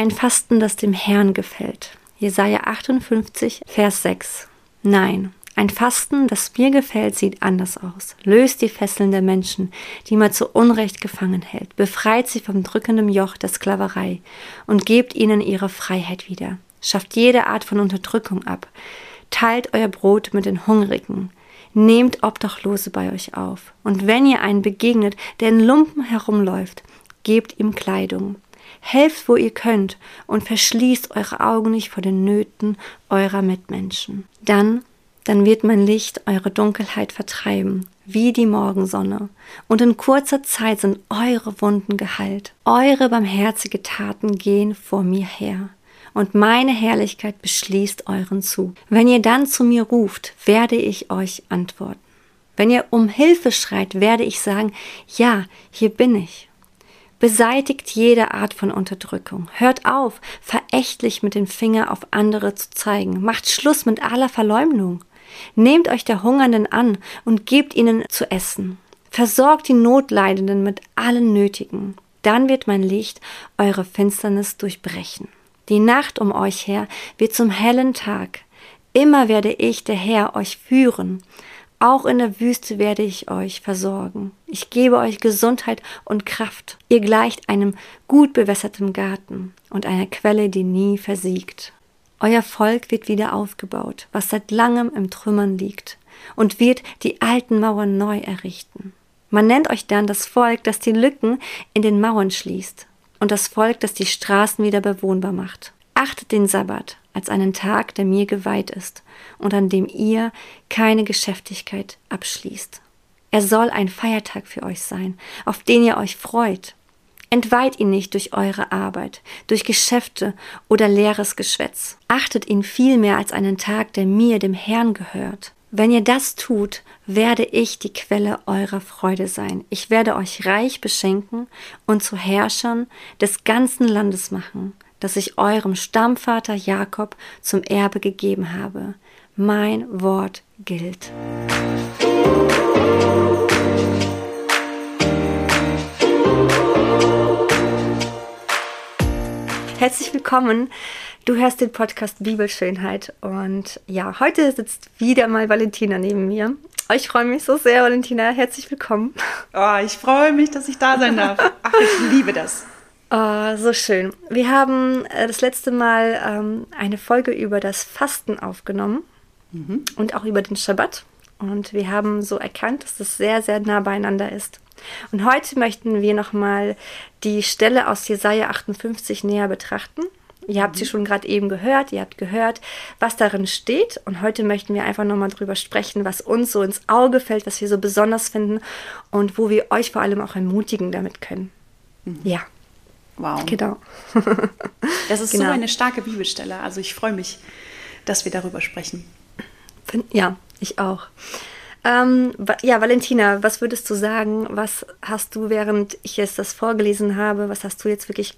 ein Fasten, das dem Herrn gefällt. Jesaja 58, Vers 6. Nein, ein Fasten, das mir gefällt, sieht anders aus. Löst die Fesseln der Menschen, die man zu Unrecht gefangen hält. Befreit sie vom drückenden Joch der Sklaverei und gebt ihnen ihre Freiheit wieder. Schafft jede Art von Unterdrückung ab. Teilt euer Brot mit den Hungrigen. Nehmt Obdachlose bei euch auf. Und wenn ihr einen begegnet, der in Lumpen herumläuft, gebt ihm Kleidung. Helft, wo ihr könnt, und verschließt eure Augen nicht vor den Nöten eurer Mitmenschen. Dann, dann wird mein Licht eure Dunkelheit vertreiben, wie die Morgensonne, und in kurzer Zeit sind eure Wunden geheilt. Eure barmherzige Taten gehen vor mir her und meine Herrlichkeit beschließt euren Zug. Wenn ihr dann zu mir ruft, werde ich euch antworten. Wenn ihr um Hilfe schreit, werde ich sagen, ja, hier bin ich. Beseitigt jede Art von Unterdrückung. Hört auf, verächtlich mit dem Finger auf andere zu zeigen. Macht Schluss mit aller Verleumdung. Nehmt euch der Hungernden an und gebt ihnen zu essen. Versorgt die Notleidenden mit allen Nötigen. Dann wird mein Licht eure Finsternis durchbrechen. Die Nacht um euch her wird zum hellen Tag. Immer werde ich, der Herr, euch führen. Auch in der Wüste werde ich euch versorgen. Ich gebe euch Gesundheit und Kraft. Ihr gleicht einem gut bewässerten Garten und einer Quelle, die nie versiegt. Euer Volk wird wieder aufgebaut, was seit langem im Trümmern liegt, und wird die alten Mauern neu errichten. Man nennt euch dann das Volk, das die Lücken in den Mauern schließt und das Volk, das die Straßen wieder bewohnbar macht. Achtet den Sabbat als einen Tag, der mir geweiht ist und an dem ihr keine Geschäftigkeit abschließt. Er soll ein Feiertag für euch sein, auf den ihr euch freut. Entweiht ihn nicht durch eure Arbeit, durch Geschäfte oder leeres Geschwätz. Achtet ihn vielmehr als einen Tag, der mir, dem Herrn, gehört. Wenn ihr das tut, werde ich die Quelle eurer Freude sein. Ich werde euch reich beschenken und zu Herrschern des ganzen Landes machen, das ich eurem Stammvater Jakob zum Erbe gegeben habe. Mein Wort gilt. Herzlich willkommen Du hörst den Podcast Bibelschönheit und ja, heute sitzt wieder mal Valentina neben mir. Ich freue mich so sehr, Valentina. Herzlich willkommen. Oh, ich freue mich, dass ich da sein darf. Ach, ich liebe das. Oh, so schön. Wir haben äh, das letzte Mal ähm, eine Folge über das Fasten aufgenommen mhm. und auch über den Schabbat. Und wir haben so erkannt, dass das sehr, sehr nah beieinander ist. Und heute möchten wir nochmal die Stelle aus Jesaja 58 näher betrachten. Ihr habt sie schon gerade eben gehört, ihr habt gehört, was darin steht. Und heute möchten wir einfach nochmal drüber sprechen, was uns so ins Auge fällt, was wir so besonders finden und wo wir euch vor allem auch ermutigen damit können. Mhm. Ja. Wow. Genau. das ist genau. so eine starke Bibelstelle. Also ich freue mich, dass wir darüber sprechen. Ja, ich auch. Ähm, ja, Valentina, was würdest du sagen? Was hast du, während ich jetzt das vorgelesen habe, was hast du jetzt wirklich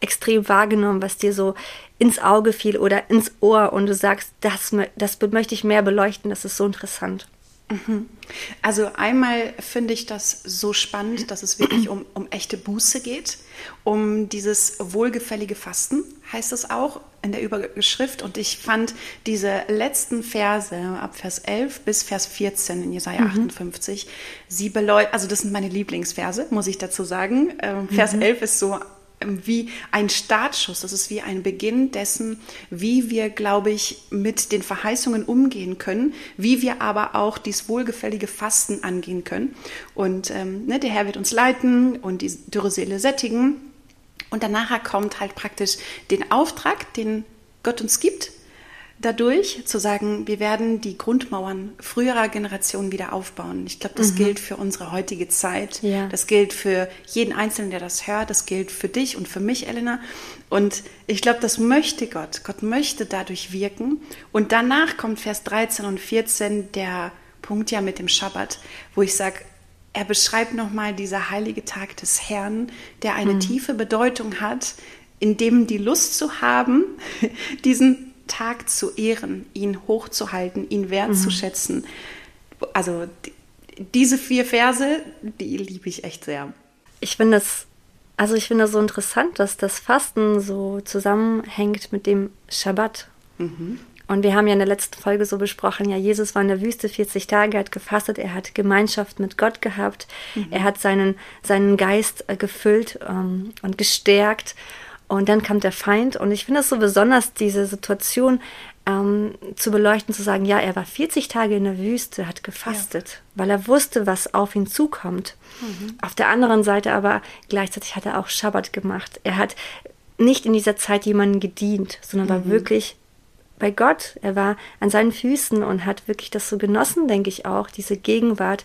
extrem wahrgenommen, was dir so ins Auge fiel oder ins Ohr und du sagst, das, das möchte ich mehr beleuchten, das ist so interessant? Also einmal finde ich das so spannend, dass es wirklich um, um echte Buße geht, um dieses wohlgefällige Fasten, heißt es auch in der Überschrift. Und ich fand diese letzten Verse ab Vers 11 bis Vers 14 in Jesaja mhm. 58, sie beleuchten, also das sind meine Lieblingsverse, muss ich dazu sagen. Ähm, Vers mhm. 11 ist so wie ein Startschuss, das ist wie ein Beginn dessen, wie wir, glaube ich, mit den Verheißungen umgehen können, wie wir aber auch dieses wohlgefällige Fasten angehen können. Und ähm, ne, der Herr wird uns leiten und die dürre Seele sättigen. Und danach kommt halt praktisch den Auftrag, den Gott uns gibt, dadurch zu sagen, wir werden die Grundmauern früherer Generationen wieder aufbauen. Ich glaube, das mhm. gilt für unsere heutige Zeit. Ja. Das gilt für jeden Einzelnen, der das hört. Das gilt für dich und für mich, Elena. Und ich glaube, das möchte Gott. Gott möchte dadurch wirken. Und danach kommt Vers 13 und 14, der Punkt ja mit dem Schabbat, wo ich sage, er beschreibt nochmal dieser heilige Tag des Herrn, der eine mhm. tiefe Bedeutung hat, in dem die Lust zu haben, diesen Tag zu ehren, ihn hochzuhalten, ihn wertzuschätzen. Mhm. Also diese vier Verse, die liebe ich echt sehr. Ich finde es Also ich finde das so interessant, dass das Fasten so zusammenhängt mit dem Schabbat. Mhm. Und wir haben ja in der letzten Folge so besprochen, ja, Jesus war in der Wüste 40 Tage, hat gefastet, er hat Gemeinschaft mit Gott gehabt, mhm. er hat seinen, seinen Geist äh, gefüllt ähm, und gestärkt. Und dann kam der Feind. Und ich finde es so besonders, diese Situation ähm, zu beleuchten, zu sagen, ja, er war 40 Tage in der Wüste, hat gefastet, ja. weil er wusste, was auf ihn zukommt. Mhm. Auf der anderen Seite aber gleichzeitig hat er auch Schabbat gemacht. Er hat nicht in dieser Zeit jemanden gedient, sondern mhm. war wirklich bei Gott. Er war an seinen Füßen und hat wirklich das so genossen, denke ich auch, diese Gegenwart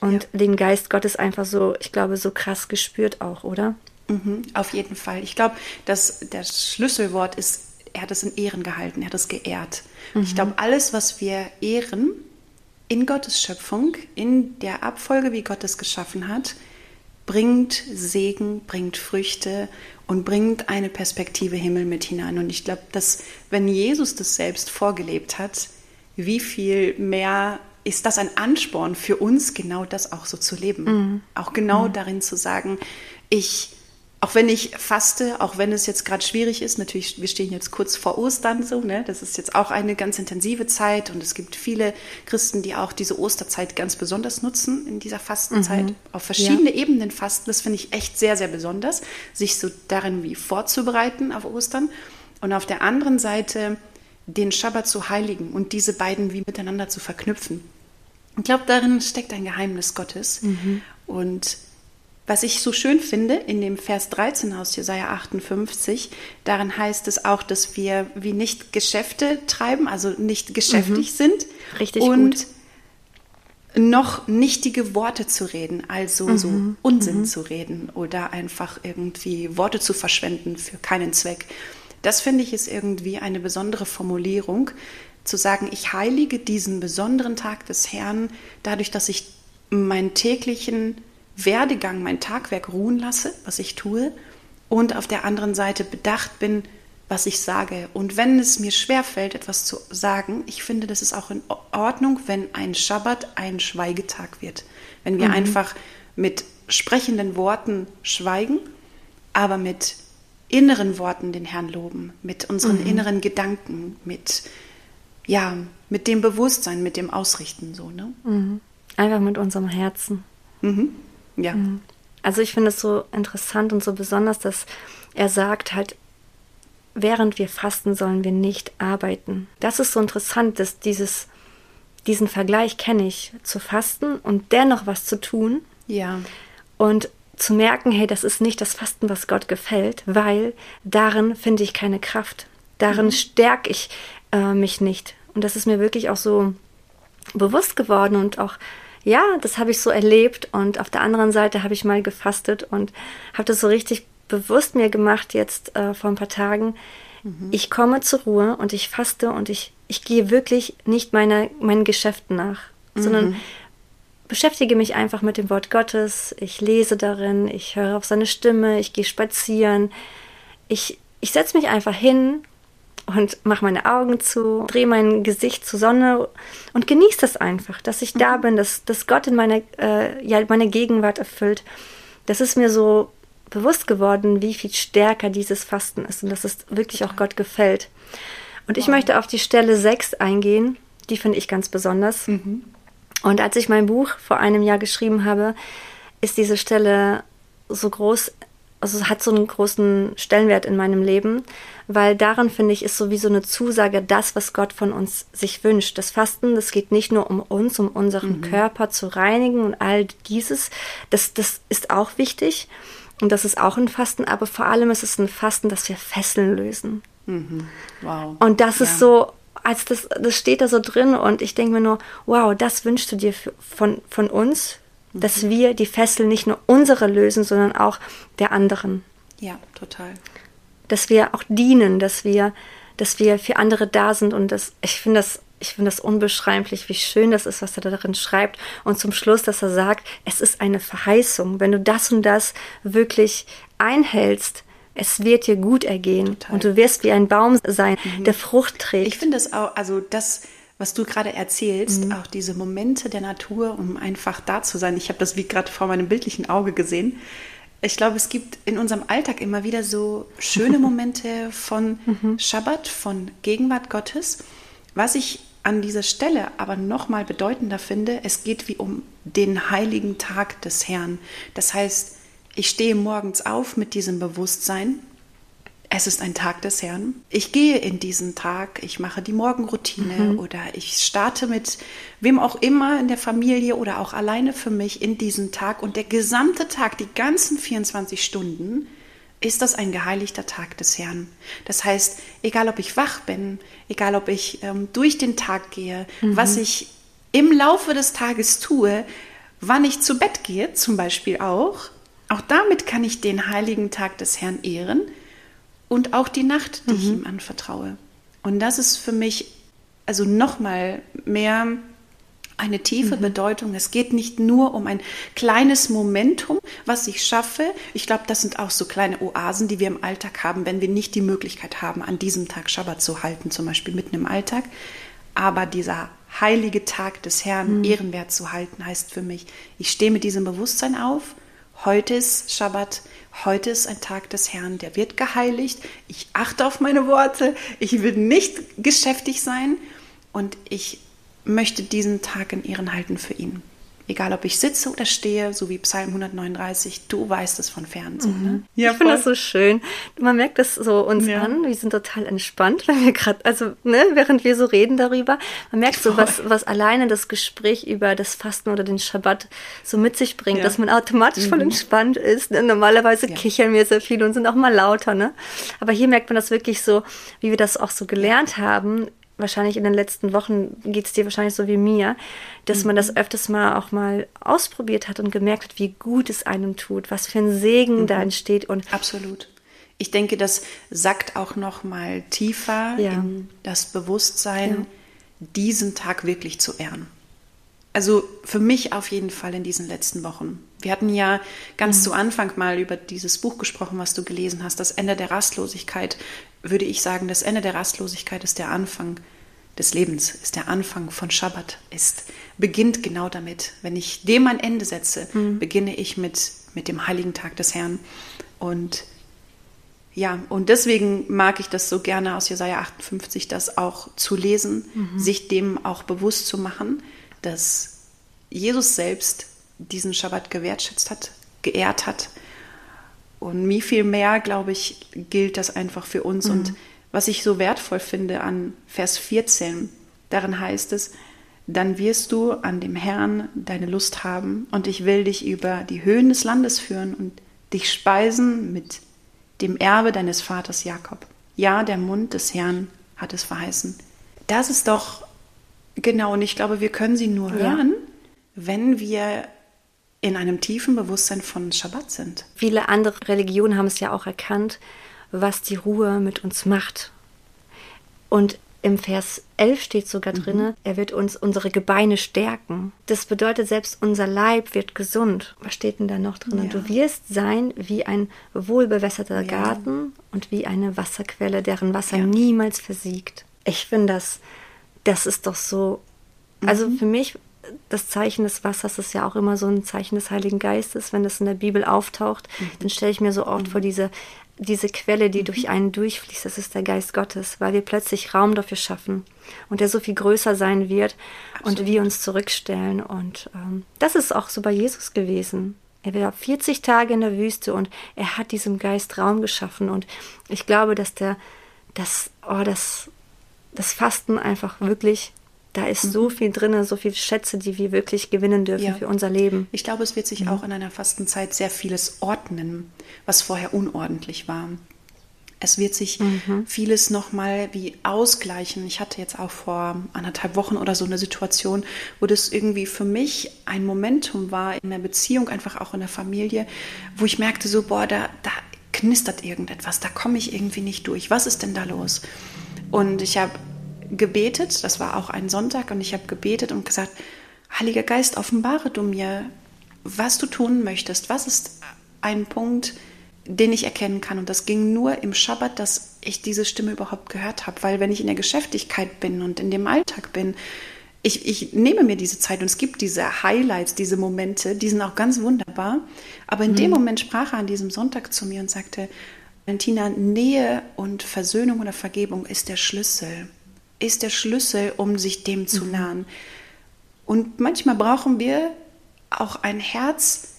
und ja. den Geist Gottes einfach so, ich glaube, so krass gespürt auch, oder? Mhm, auf jeden Fall. Ich glaube, dass das Schlüsselwort ist, er hat es in Ehren gehalten, er hat es geehrt. Mhm. Ich glaube, alles, was wir ehren in Gottes Schöpfung, in der Abfolge, wie Gott es geschaffen hat, bringt Segen, bringt Früchte und bringt eine Perspektive Himmel mit hinein. Und ich glaube, dass wenn Jesus das selbst vorgelebt hat, wie viel mehr ist das ein Ansporn für uns, genau das auch so zu leben. Mhm. Auch genau mhm. darin zu sagen, ich auch wenn ich faste, auch wenn es jetzt gerade schwierig ist, natürlich, wir stehen jetzt kurz vor Ostern so, ne? Das ist jetzt auch eine ganz intensive Zeit und es gibt viele Christen, die auch diese Osterzeit ganz besonders nutzen in dieser Fastenzeit. Mhm. Auf verschiedene ja. Ebenen fasten, das finde ich echt sehr, sehr besonders, sich so darin wie vorzubereiten auf Ostern. Und auf der anderen Seite den Schabbat zu heiligen und diese beiden wie miteinander zu verknüpfen. Ich glaube, darin steckt ein Geheimnis Gottes. Mhm. Und was ich so schön finde in dem Vers 13 aus Jesaja 58, darin heißt es auch, dass wir wie nicht Geschäfte treiben, also nicht geschäftig mhm. sind. Richtig und gut. noch nichtige Worte zu reden, also mhm. so Unsinn mhm. zu reden oder einfach irgendwie Worte zu verschwenden für keinen Zweck. Das finde ich ist irgendwie eine besondere Formulierung, zu sagen, ich heilige diesen besonderen Tag des Herrn dadurch, dass ich meinen täglichen Werdegang, mein Tagwerk ruhen lasse, was ich tue, und auf der anderen Seite bedacht bin, was ich sage. Und wenn es mir schwerfällt, etwas zu sagen, ich finde, das ist auch in Ordnung, wenn ein Schabbat ein Schweigetag wird. Wenn wir mhm. einfach mit sprechenden Worten schweigen, aber mit inneren Worten den Herrn loben, mit unseren mhm. inneren Gedanken, mit ja, mit dem Bewusstsein, mit dem Ausrichten so, ne? Mhm. Einfach mit unserem Herzen. Mhm. Ja. Mhm. Also ich finde es so interessant und so besonders, dass er sagt halt, während wir fasten, sollen wir nicht arbeiten. Das ist so interessant, dass dieses, diesen Vergleich kenne ich, zu fasten und dennoch was zu tun. Ja. Und zu merken, hey, das ist nicht das Fasten, was Gott gefällt, weil darin finde ich keine Kraft. Darin mhm. stärke ich äh, mich nicht. Und das ist mir wirklich auch so bewusst geworden und auch ja, das habe ich so erlebt und auf der anderen Seite habe ich mal gefastet und habe das so richtig bewusst mir gemacht jetzt äh, vor ein paar Tagen. Mhm. Ich komme zur Ruhe und ich faste und ich, ich gehe wirklich nicht meiner, meinen Geschäften nach, mhm. sondern beschäftige mich einfach mit dem Wort Gottes. Ich lese darin, ich höre auf seine Stimme, ich gehe spazieren. Ich, ich setze mich einfach hin und mache meine Augen zu, drehe mein Gesicht zur Sonne und genieße das einfach, dass ich da mhm. bin, dass, dass Gott in meiner, äh, ja, meine Gegenwart erfüllt. Das ist mir so bewusst geworden, wie viel stärker dieses Fasten ist und dass es wirklich auch Gott gefällt. Und ich wow. möchte auf die Stelle 6 eingehen, die finde ich ganz besonders. Mhm. Und als ich mein Buch vor einem Jahr geschrieben habe, ist diese Stelle so groß also es hat so einen großen Stellenwert in meinem Leben, weil daran finde ich ist sowieso eine Zusage, das, was Gott von uns sich wünscht. Das Fasten, das geht nicht nur um uns, um unseren mhm. Körper zu reinigen und all dieses. Das, das ist auch wichtig und das ist auch ein Fasten, aber vor allem ist es ein Fasten, dass wir Fesseln lösen. Mhm. Wow. Und das ja. ist so, als das, das steht da so drin und ich denke mir nur, wow, das wünschst du dir für, von, von uns, dass wir die Fessel nicht nur unsere lösen, sondern auch der anderen. Ja, total. Dass wir auch dienen, dass wir, dass wir für andere da sind und das, ich finde das, ich finde das unbeschreiblich, wie schön das ist, was er da darin schreibt. Und zum Schluss, dass er sagt, es ist eine Verheißung. Wenn du das und das wirklich einhältst, es wird dir gut ergehen Total. und du wirst wie ein Baum sein, mhm. der Frucht trägt. Ich finde das auch, also das was du gerade erzählst, mhm. auch diese Momente der Natur, um einfach da zu sein. Ich habe das wie gerade vor meinem bildlichen Auge gesehen. ich glaube, es gibt in unserem Alltag immer wieder so schöne Momente von mhm. Schabbat, von Gegenwart Gottes. Was ich an dieser Stelle aber nochmal bedeutender finde, es geht wie um den heiligen Tag des Herrn. Das heißt, ich stehe morgens auf mit diesem Bewusstsein, es ist ein Tag des Herrn. Ich gehe in diesen Tag, ich mache die Morgenroutine mhm. oder ich starte mit wem auch immer in der Familie oder auch alleine für mich in diesen Tag und der gesamte Tag, die ganzen 24 Stunden, ist das ein geheiligter Tag des Herrn. Das heißt, egal ob ich wach bin, egal ob ich ähm, durch den Tag gehe, mhm. was ich im Laufe des Tages tue, wann ich zu Bett gehe, zum Beispiel auch, auch damit kann ich den heiligen Tag des Herrn ehren und auch die Nacht, die mhm. ich ihm anvertraue. Und das ist für mich also nochmal mehr eine tiefe mhm. Bedeutung. Es geht nicht nur um ein kleines Momentum, was ich schaffe. Ich glaube, das sind auch so kleine Oasen, die wir im Alltag haben, wenn wir nicht die Möglichkeit haben, an diesem Tag Schabbat zu halten, zum Beispiel mitten im Alltag. Aber dieser heilige Tag des Herrn mhm. ehrenwert zu halten, heißt für mich, ich stehe mit diesem Bewusstsein auf. Heute ist Schabbat. Heute ist ein Tag des Herrn, der wird geheiligt. Ich achte auf meine Worte. Ich will nicht geschäftig sein und ich möchte diesen Tag in Ehren halten für ihn. Egal, ob ich sitze oder stehe, so wie Psalm 139, du weißt es von fern. So, ne? Mhm. Ja, ich finde das so schön. Man merkt das so uns ja. an. Wir sind total entspannt, wenn wir gerade, also ne, während wir so reden darüber. Man merkt so, was, was alleine das Gespräch über das Fasten oder den Schabbat so mit sich bringt, ja. dass man automatisch mhm. voll entspannt ist. Ne? Normalerweise ja. kichern wir sehr viel und sind auch mal lauter, ne? Aber hier merkt man das wirklich so, wie wir das auch so gelernt haben, wahrscheinlich in den letzten Wochen geht es dir wahrscheinlich so wie mir, dass mhm. man das mhm. öfters mal auch mal ausprobiert hat und gemerkt hat, wie gut es einem tut, was für ein Segen mhm. da entsteht und absolut. Ich denke, das sackt auch noch mal tiefer ja. in das Bewusstsein, ja. diesen Tag wirklich zu ehren. Also für mich auf jeden Fall in diesen letzten Wochen. Wir hatten ja ganz mhm. zu Anfang mal über dieses Buch gesprochen, was du gelesen hast, das Ende der Rastlosigkeit. Würde ich sagen, das Ende der Rastlosigkeit ist der Anfang des Lebens, ist der Anfang von Schabbat, ist, beginnt genau damit. Wenn ich dem ein Ende setze, mhm. beginne ich mit, mit dem heiligen Tag des Herrn. Und ja, und deswegen mag ich das so gerne aus Jesaja 58, das auch zu lesen, mhm. sich dem auch bewusst zu machen dass Jesus selbst diesen Schabbat gewertschätzt hat, geehrt hat. Und wie viel mehr, glaube ich, gilt das einfach für uns. Mhm. Und was ich so wertvoll finde an Vers 14, darin heißt es, dann wirst du an dem Herrn deine Lust haben und ich will dich über die Höhen des Landes führen und dich speisen mit dem Erbe deines Vaters Jakob. Ja, der Mund des Herrn hat es verheißen. Das ist doch Genau, und ich glaube, wir können sie nur ja. hören, wenn wir in einem tiefen Bewusstsein von Schabbat sind. Viele andere Religionen haben es ja auch erkannt, was die Ruhe mit uns macht. Und im Vers 11 steht sogar mhm. drin, er wird uns unsere Gebeine stärken. Das bedeutet, selbst unser Leib wird gesund. Was steht denn da noch drin? Ja. Du wirst sein wie ein wohlbewässerter ja. Garten und wie eine Wasserquelle, deren Wasser ja. niemals versiegt. Ich finde das das ist doch so. Also mhm. für mich, das Zeichen des Wassers ist ja auch immer so ein Zeichen des Heiligen Geistes. Wenn das in der Bibel auftaucht, mhm. dann stelle ich mir so oft mhm. vor, diese, diese Quelle, die durch einen durchfließt, das ist der Geist Gottes, weil wir plötzlich Raum dafür schaffen und der so viel größer sein wird Absolut. und wir uns zurückstellen. Und ähm, das ist auch so bei Jesus gewesen. Er war 40 Tage in der Wüste und er hat diesem Geist Raum geschaffen. Und ich glaube, dass der, das, oh, das, das Fasten einfach wirklich, da ist mhm. so viel drin, so viele Schätze, die wir wirklich gewinnen dürfen ja. für unser Leben. Ich glaube, es wird sich mhm. auch in einer Fastenzeit sehr vieles ordnen, was vorher unordentlich war. Es wird sich mhm. vieles nochmal wie ausgleichen. Ich hatte jetzt auch vor anderthalb Wochen oder so eine Situation, wo das irgendwie für mich ein Momentum war in der Beziehung, einfach auch in der Familie, wo ich merkte so, boah, da, da knistert irgendetwas, da komme ich irgendwie nicht durch. Was ist denn da los? Und ich habe gebetet, das war auch ein Sonntag, und ich habe gebetet und gesagt, Heiliger Geist, offenbare du mir, was du tun möchtest. Was ist ein Punkt, den ich erkennen kann? Und das ging nur im Schabbat, dass ich diese Stimme überhaupt gehört habe. Weil wenn ich in der Geschäftigkeit bin und in dem Alltag bin, ich, ich nehme mir diese Zeit und es gibt diese Highlights, diese Momente, die sind auch ganz wunderbar. Aber in mhm. dem Moment sprach er an diesem Sonntag zu mir und sagte, Valentina, Nähe und Versöhnung oder Vergebung ist der Schlüssel. Ist der Schlüssel, um sich dem zu mhm. nahen. Und manchmal brauchen wir auch ein Herz,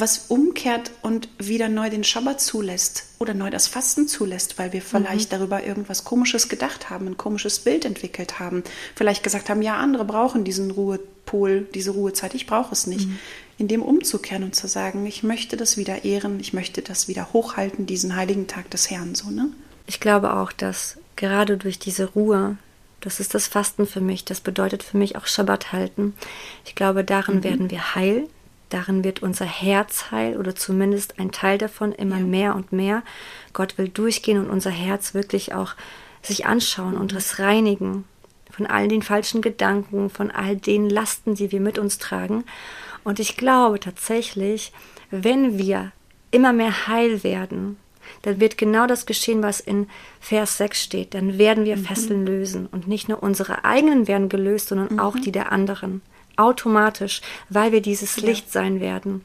was umkehrt und wieder neu den Schabbat zulässt oder neu das Fasten zulässt, weil wir vielleicht mhm. darüber irgendwas Komisches gedacht haben, ein komisches Bild entwickelt haben, vielleicht gesagt haben, ja, andere brauchen diesen Ruhepol, diese Ruhezeit, ich brauche es nicht. Mhm. In dem umzukehren und zu sagen, ich möchte das wieder ehren, ich möchte das wieder hochhalten, diesen heiligen Tag des Herrn, so, ne? Ich glaube auch, dass gerade durch diese Ruhe, das ist das Fasten für mich, das bedeutet für mich auch Schabbat halten. Ich glaube, darin mhm. werden wir heil, Darin wird unser Herz heil oder zumindest ein Teil davon immer ja. mehr und mehr. Gott will durchgehen und unser Herz wirklich auch sich anschauen und es reinigen von all den falschen Gedanken, von all den Lasten, die wir mit uns tragen. Und ich glaube tatsächlich, wenn wir immer mehr heil werden, dann wird genau das geschehen, was in Vers 6 steht. Dann werden wir mhm. Fesseln lösen. Und nicht nur unsere eigenen werden gelöst, sondern mhm. auch die der anderen automatisch, weil wir dieses ja. Licht sein werden.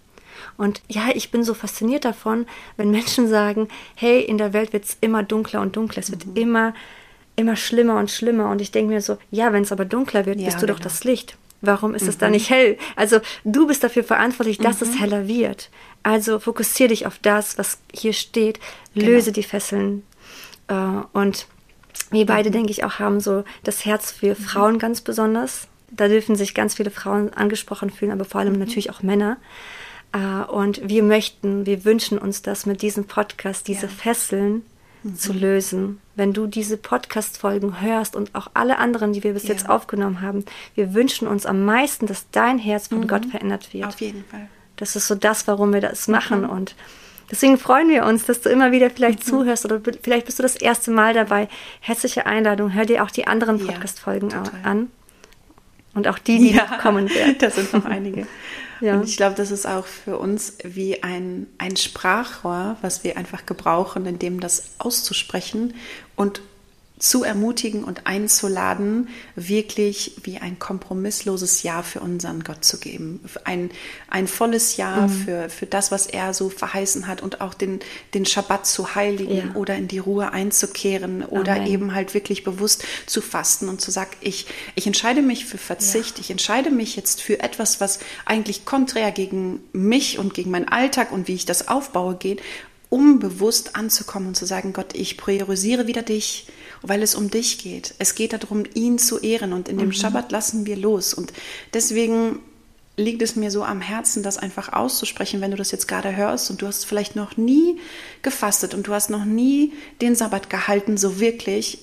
Und ja, ich bin so fasziniert davon, wenn Menschen sagen, hey, in der Welt wird es immer dunkler und dunkler, es wird mhm. immer, immer schlimmer und schlimmer. Und ich denke mir so, ja, wenn es aber dunkler wird, ja, bist du genau. doch das Licht. Warum ist mhm. es da nicht hell? Also du bist dafür verantwortlich, dass mhm. es heller wird. Also fokussiere dich auf das, was hier steht, löse genau. die Fesseln. Äh, und wir beide, mhm. denke ich, auch haben so das Herz für mhm. Frauen ganz besonders. Da dürfen sich ganz viele Frauen angesprochen fühlen, aber vor allem mhm. natürlich auch Männer. Äh, und wir möchten, wir wünschen uns das mit diesem Podcast, diese ja. Fesseln mhm. zu lösen. Wenn du diese Podcast-Folgen hörst und auch alle anderen, die wir bis ja. jetzt aufgenommen haben, wir wünschen uns am meisten, dass dein Herz von mhm. Gott verändert wird. Auf jeden Fall. Das ist so das, warum wir das machen. Mhm. Und deswegen freuen wir uns, dass du immer wieder vielleicht mhm. zuhörst oder vielleicht bist du das erste Mal dabei. Herzliche Einladung. Hör dir auch die anderen Podcast-Folgen ja, an. Und auch die, die ja, kommen werden. Da sind noch einige. ja. Und ich glaube, das ist auch für uns wie ein, ein Sprachrohr, was wir einfach gebrauchen, in dem das auszusprechen und zu ermutigen und einzuladen, wirklich wie ein kompromissloses Ja für unseren Gott zu geben. Ein, ein volles Ja mhm. für, für das, was er so verheißen hat und auch den, den Schabbat zu heiligen ja. oder in die Ruhe einzukehren oder Amen. eben halt wirklich bewusst zu fasten und zu sagen, ich, ich entscheide mich für Verzicht, ja. ich entscheide mich jetzt für etwas, was eigentlich konträr gegen mich und gegen meinen Alltag und wie ich das aufbaue geht, um bewusst anzukommen und zu sagen, Gott, ich priorisiere wieder dich weil es um dich geht. Es geht darum, ihn zu ehren und in dem mhm. Schabbat lassen wir los. Und deswegen liegt es mir so am Herzen, das einfach auszusprechen, wenn du das jetzt gerade hörst und du hast vielleicht noch nie gefastet und du hast noch nie den Sabbat gehalten, so wirklich.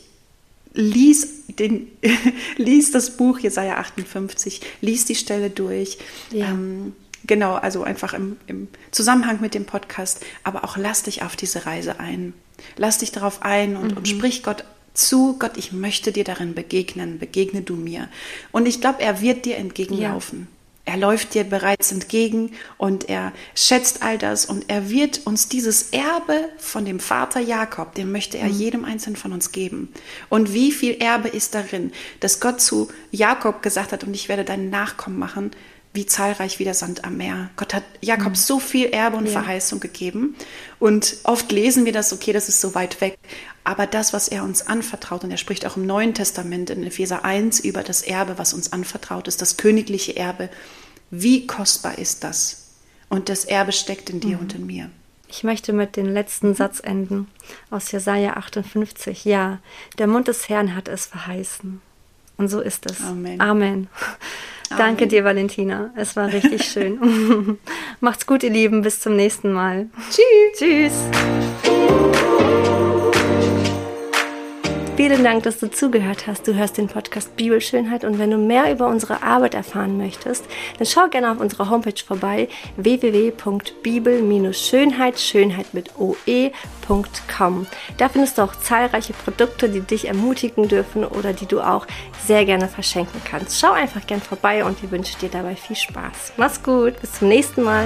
Lies, den, lies das Buch Jesaja 58, lies die Stelle durch. Ja. Ähm, genau, also einfach im, im Zusammenhang mit dem Podcast, aber auch lass dich auf diese Reise ein. Lass dich darauf ein und, mhm. und sprich Gott zu, Gott, ich möchte dir darin begegnen, begegne du mir. Und ich glaube, er wird dir entgegenlaufen. Ja. Er läuft dir bereits entgegen und er schätzt all das und er wird uns dieses Erbe von dem Vater Jakob, den möchte er mhm. jedem Einzelnen von uns geben. Und wie viel Erbe ist darin, dass Gott zu Jakob gesagt hat, und ich werde deinen Nachkommen machen, wie zahlreich wie der Sand am Meer. Gott hat Jakob mhm. so viel Erbe und ja. Verheißung gegeben. Und oft lesen wir das, okay, das ist so weit weg. Aber das, was er uns anvertraut, und er spricht auch im Neuen Testament in Epheser 1 über das Erbe, was uns anvertraut ist, das königliche Erbe. Wie kostbar ist das? Und das Erbe steckt in dir mhm. und in mir. Ich möchte mit dem letzten Satz enden aus Jesaja 58. Ja, der Mund des Herrn hat es verheißen. Und so ist es. Amen. Amen. Danke Amen. dir, Valentina. Es war richtig schön. Macht's gut, ihr Lieben. Bis zum nächsten Mal. Tschüss. Tschüss. Vielen Dank, dass du zugehört hast. Du hörst den Podcast Bibelschönheit und wenn du mehr über unsere Arbeit erfahren möchtest, dann schau gerne auf unserer Homepage vorbei www.bibel-schönheit, Schönheit mit oe.com. Da findest du auch zahlreiche Produkte, die dich ermutigen dürfen oder die du auch sehr gerne verschenken kannst. Schau einfach gern vorbei und ich wünsche dir dabei viel Spaß. Mach's gut, bis zum nächsten Mal.